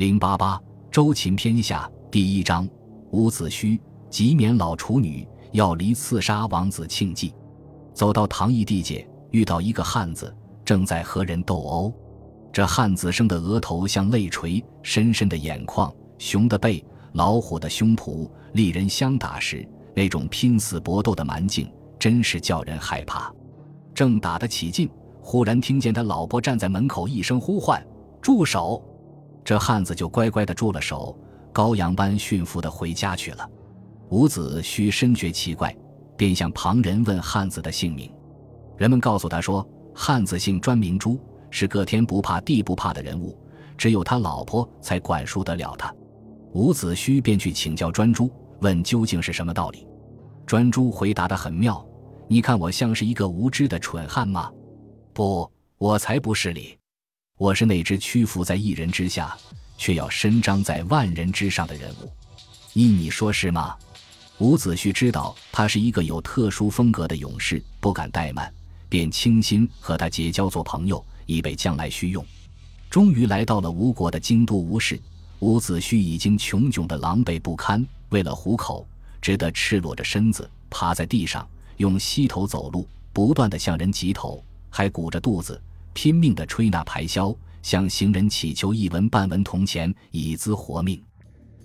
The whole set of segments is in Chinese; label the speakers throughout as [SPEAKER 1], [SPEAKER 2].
[SPEAKER 1] 零八八周秦篇下第一章，伍子胥即免老处女，要离刺杀王子庆忌。走到唐邑地界，遇到一个汉子正在和人斗殴。这汉子生的额头像泪垂，深深的眼眶，熊的背，老虎的胸脯，利人相打时那种拼死搏斗的蛮劲，真是叫人害怕。正打得起劲。忽然听见他老婆站在门口，一声呼唤：“住手！”这汉子就乖乖的住了手，羔羊般驯服的回家去了。伍子胥深觉奇怪，便向旁人问汉子的姓名。人们告诉他说，汉子姓专，名朱，是个天不怕地不怕的人物，只有他老婆才管束得了他。伍子胥便去请教专诸，问究竟是什么道理。专诸回答的很妙：“你看我像是一个无知的蠢汉吗？”不，我才不是你，我是那只屈服在一人之下，却要伸张在万人之上的人物。依你说是吗？伍子胥知道他是一个有特殊风格的勇士，不敢怠慢，便倾心和他结交做朋友，以备将来需用。终于来到了吴国的京都吴市，伍子胥已经穷窘的狼狈不堪，为了糊口，只得赤裸着身子趴在地上，用膝头走路，不断的向人挤头。还鼓着肚子，拼命地吹那排箫，向行人乞求一文半文铜钱，以资活命。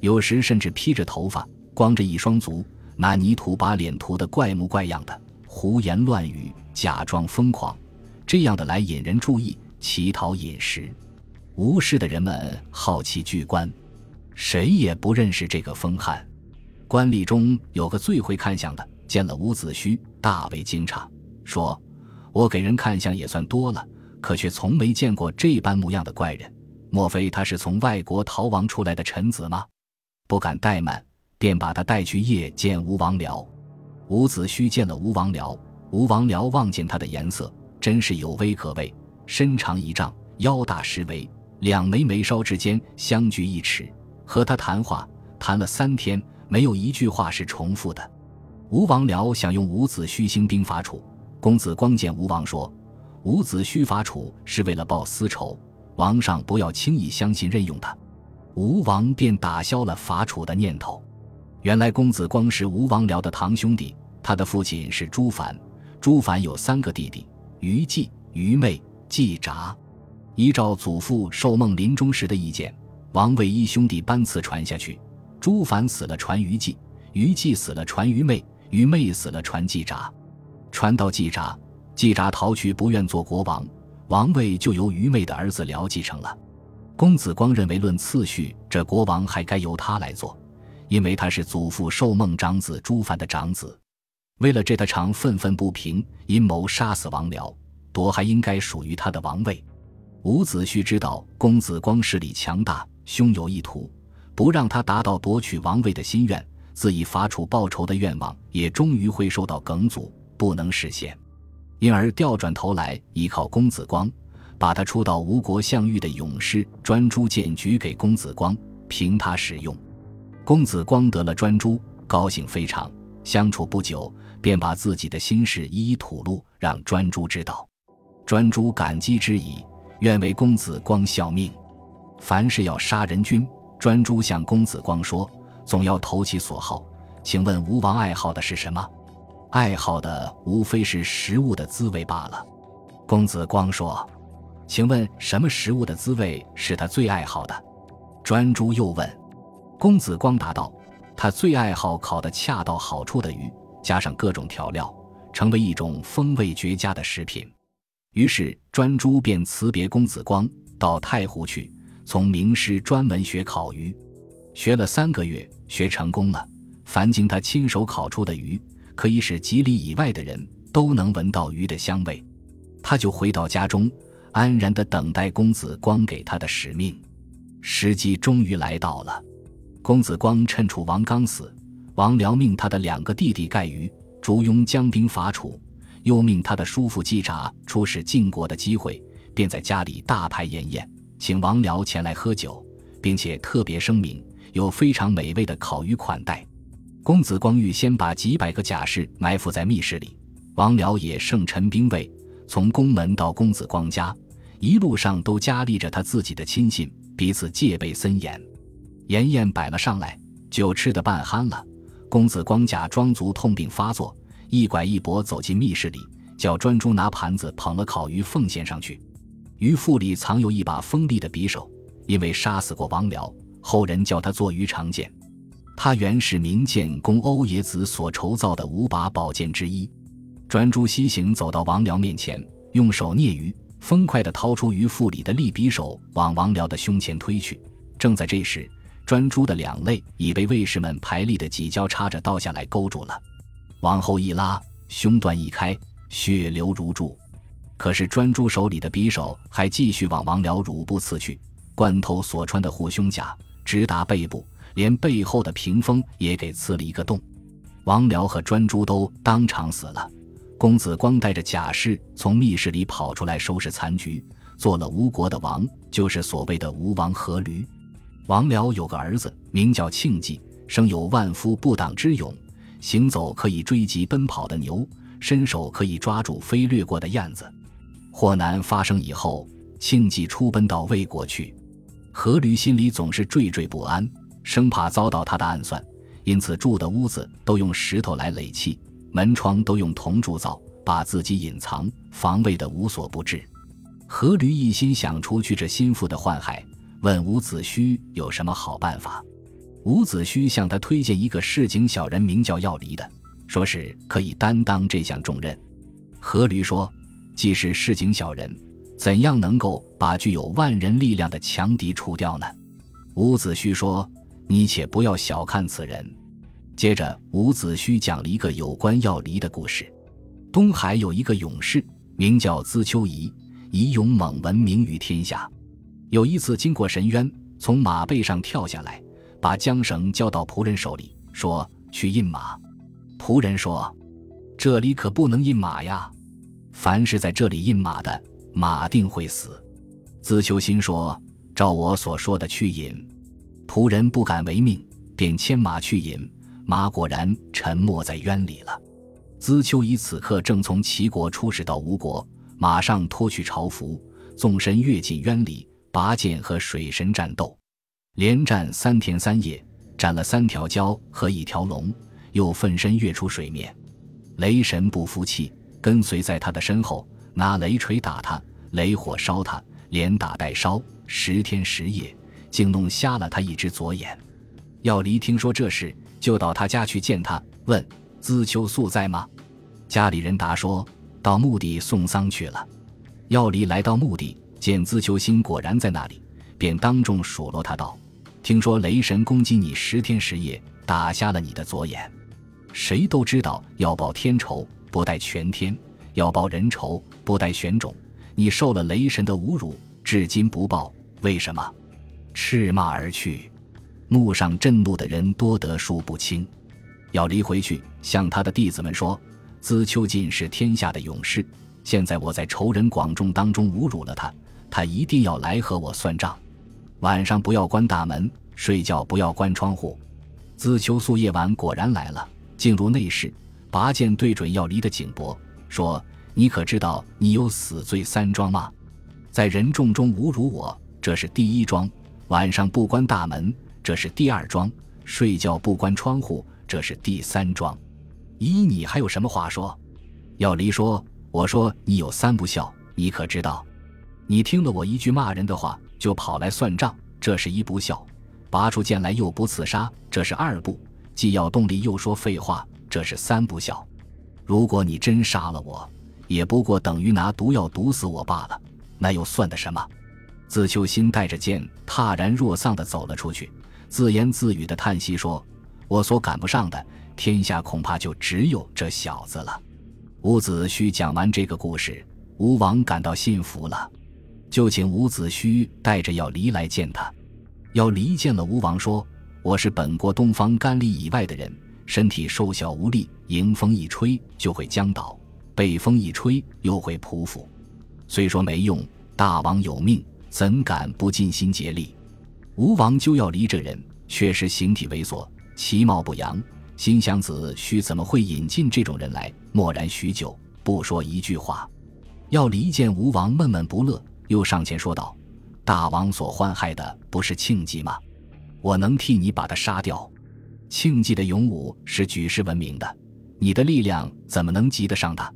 [SPEAKER 1] 有时甚至披着头发，光着一双足，拿泥土把脸涂得怪模怪样的，胡言乱语，假装疯狂，这样的来引人注意，乞讨饮食。无事的人们好奇聚观，谁也不认识这个疯汉。官吏中有个最会看相的，见了伍子胥，大为惊诧，说。我给人看相也算多了，可却从没见过这般模样的怪人。莫非他是从外国逃亡出来的臣子吗？不敢怠慢，便把他带去夜见吴王僚。伍子胥见了吴王僚，吴王僚望见他的颜色，真是有威可畏，身长一丈，腰大十围，两眉眉梢之间相距一尺。和他谈话，谈了三天，没有一句话是重复的。吴王僚想用伍子胥兴兵伐楚。公子光见吴王说：“伍子胥伐楚是为了报私仇，王上不要轻易相信任用他。”吴王便打消了伐楚的念头。原来公子光是吴王僚的堂兄弟，他的父亲是朱凡。朱凡有三个弟弟：于季、于昧、季札。依照祖父寿梦临终时的意见，王位依兄弟班次传下去。朱凡死了，传于季；于季死了，传于昧；于昧死了，传季札。传到季札，季札逃去，不愿做国王，王位就由愚昧的儿子辽继承了。公子光认为，论次序，这国王还该由他来做，因为他是祖父寿梦长子朱凡的长子。为了这，他常愤愤不平，阴谋杀死王僚，夺还应该属于他的王位。伍子胥知道公子光势力强大，胸有意图，不让他达到夺取王位的心愿，自以伐楚报仇的愿望也终于会受到梗阻。不能实现，因而调转头来依靠公子光，把他出到吴国相遇的勇士专诸荐举给公子光，凭他使用。公子光得了专诸，高兴非常。相处不久，便把自己的心事一一吐露，让专诸知道。专诸感激之矣，愿为公子光效命。凡是要杀人君，专诸向公子光说，总要投其所好。请问吴王爱好的是什么？爱好的无非是食物的滋味罢了。公子光说：“请问什么食物的滋味是他最爱好的？”专诸又问。公子光答道：“他最爱好烤的恰到好处的鱼，加上各种调料，成为一种风味绝佳的食品。”于是专诸便辞别公子光，到太湖去，从名师专门学烤鱼，学了三个月，学成功了。凡经他亲手烤出的鱼。可以使几里以外的人都能闻到鱼的香味，他就回到家中，安然地等待公子光给他的使命。时机终于来到了，公子光趁楚王刚死，王僚命他的两个弟弟盖鱼、烛庸将兵伐楚，又命他的叔父季札出使晋国的机会，便在家里大排筵宴，请王僚前来喝酒，并且特别声明有非常美味的烤鱼款待。公子光欲先把几百个甲士埋伏在密室里，王僚也盛陈兵卫，从宫门到公子光家，一路上都加立着他自己的亲信，彼此戒备森严。筵宴摆了上来，酒吃得半酣了。公子光假装足痛病发作，一拐一跛走进密室里，叫专诸拿盘子捧了烤鱼奉献上去。鱼腹里藏有一把锋利的匕首，因为杀死过王僚，后人叫他做鱼长剑。他原是明建公欧冶子所筹造的五把宝剑之一。专诸西行走到王僚面前，用手捏鱼，飞快地掏出鱼腹里的利匕首，往王僚的胸前推去。正在这时，专诸的两肋已被卫士们排列的几交叉着倒下来勾住了，往后一拉，胸断一开，血流如注。可是专诸手里的匕首还继续往王僚乳部刺去，贯透所穿的护胸甲，直达背部。连背后的屏风也给刺了一个洞，王僚和专诸都当场死了。公子光带着甲士从密室里跑出来收拾残局，做了吴国的王，就是所谓的吴王阖闾。王僚有个儿子名叫庆忌，生有万夫不挡之勇，行走可以追击奔跑的牛，伸手可以抓住飞掠过的燕子。祸难发生以后，庆忌出奔到魏国去，阖闾心里总是惴惴不安。生怕遭到他的暗算，因此住的屋子都用石头来垒砌，门窗都用铜铸造，把自己隐藏防卫的无所不至。阖闾一心想除去这心腹的患害，问伍子胥有什么好办法。伍子胥向他推荐一个市井小人，名叫药离的，说是可以担当这项重任。阖闾说：“既是市井小人，怎样能够把具有万人力量的强敌除掉呢？”伍子胥说。你且不要小看此人。接着，伍子胥讲了一个有关要离的故事。东海有一个勇士，名叫资丘仪，以勇猛闻名于天下。有一次经过深渊，从马背上跳下来，把缰绳交到仆人手里，说：“去印马。”仆人说：“这里可不能印马呀！凡是在这里印马的，马定会死。”资丘心说：“照我所说的去引。”仆人不敢违命，便牵马去引。马果然沉没在渊里了。资丘仪此刻正从齐国出使到吴国，马上脱去朝服，纵身跃进渊里，拔剑和水神战斗，连战三天三夜，斩了三条蛟和一条龙，又奋身跃出水面。雷神不服气，跟随在他的身后，拿雷锤打他，雷火烧他，连打带烧，十天十夜。竟弄瞎了他一只左眼。药离听说这事，就到他家去见他，问资丘素在吗？家里人答说到墓地送丧去了。药离来到墓地，见资丘心果然在那里，便当众数落他道：“听说雷神攻击你十天十夜，打瞎了你的左眼。谁都知道要报天仇，不待全天；要报人仇，不待玄种。你受了雷神的侮辱，至今不报，为什么？”斥骂而去，墓上震怒的人多得数不清。要离回去，向他的弟子们说：“资丘进是天下的勇士，现在我在仇人广众当中侮辱了他，他一定要来和我算账。晚上不要关大门，睡觉不要关窗户。”资丘宿夜晚果然来了，进入内室，拔剑对准要离的颈脖，说：“你可知道你有死罪三桩吗？在人众中侮辱我，这是第一桩。”晚上不关大门，这是第二桩；睡觉不关窗户，这是第三桩。依你还有什么话说？要离说：“我说你有三不孝，你可知道？你听了我一句骂人的话，就跑来算账，这是一不孝；拔出剑来又不刺杀，这是二不；既要动力又说废话，这是三不孝。如果你真杀了我，也不过等于拿毒药毒死我罢了，那又算得什么？”自秋心带着剑，踏然若丧地走了出去，自言自语地叹息说：“我所赶不上的，天下恐怕就只有这小子了。”伍子胥讲完这个故事，吴王感到信服了，就请伍子胥带着要离来见他。要离见了吴王，说：“我是本国东方干里以外的人，身体瘦小无力，迎风一吹就会僵倒，北风一吹又会匍匐。虽说没用，大王有命。”怎敢不尽心竭力？吴王就要离这人，却是形体猥琐，其貌不扬。心想子胥怎么会引进这种人来？默然许久，不说一句话。要离见吴王，闷闷不乐，又上前说道：“大王所患害的不是庆忌吗？我能替你把他杀掉。庆忌的勇武是举世闻名的，你的力量怎么能及得上他？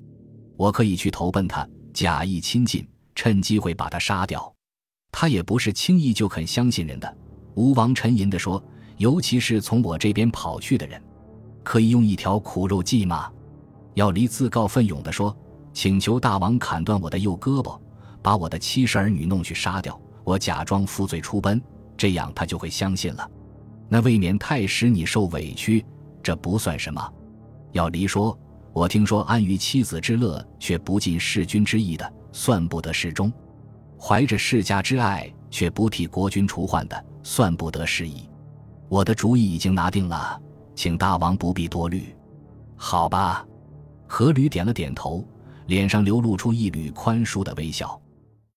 [SPEAKER 1] 我可以去投奔他，假意亲近，趁机会把他杀掉。他也不是轻易就肯相信人的。吴王沉吟地说：“尤其是从我这边跑去的人，可以用一条苦肉计吗？”要离自告奋勇地说：“请求大王砍断我的右胳膊，把我的妻室儿女弄去杀掉，我假装负罪出奔，这样他就会相信了。”那未免太使你受委屈，这不算什么。要离说：“我听说安于妻子之乐，却不尽弑君之意的，算不得侍中；怀着世家之爱，却不替国君除患的，算不得失意。我的主意已经拿定了，请大王不必多虑。好吧。”阖闾点了点头，脸上流露出一缕宽恕的微笑。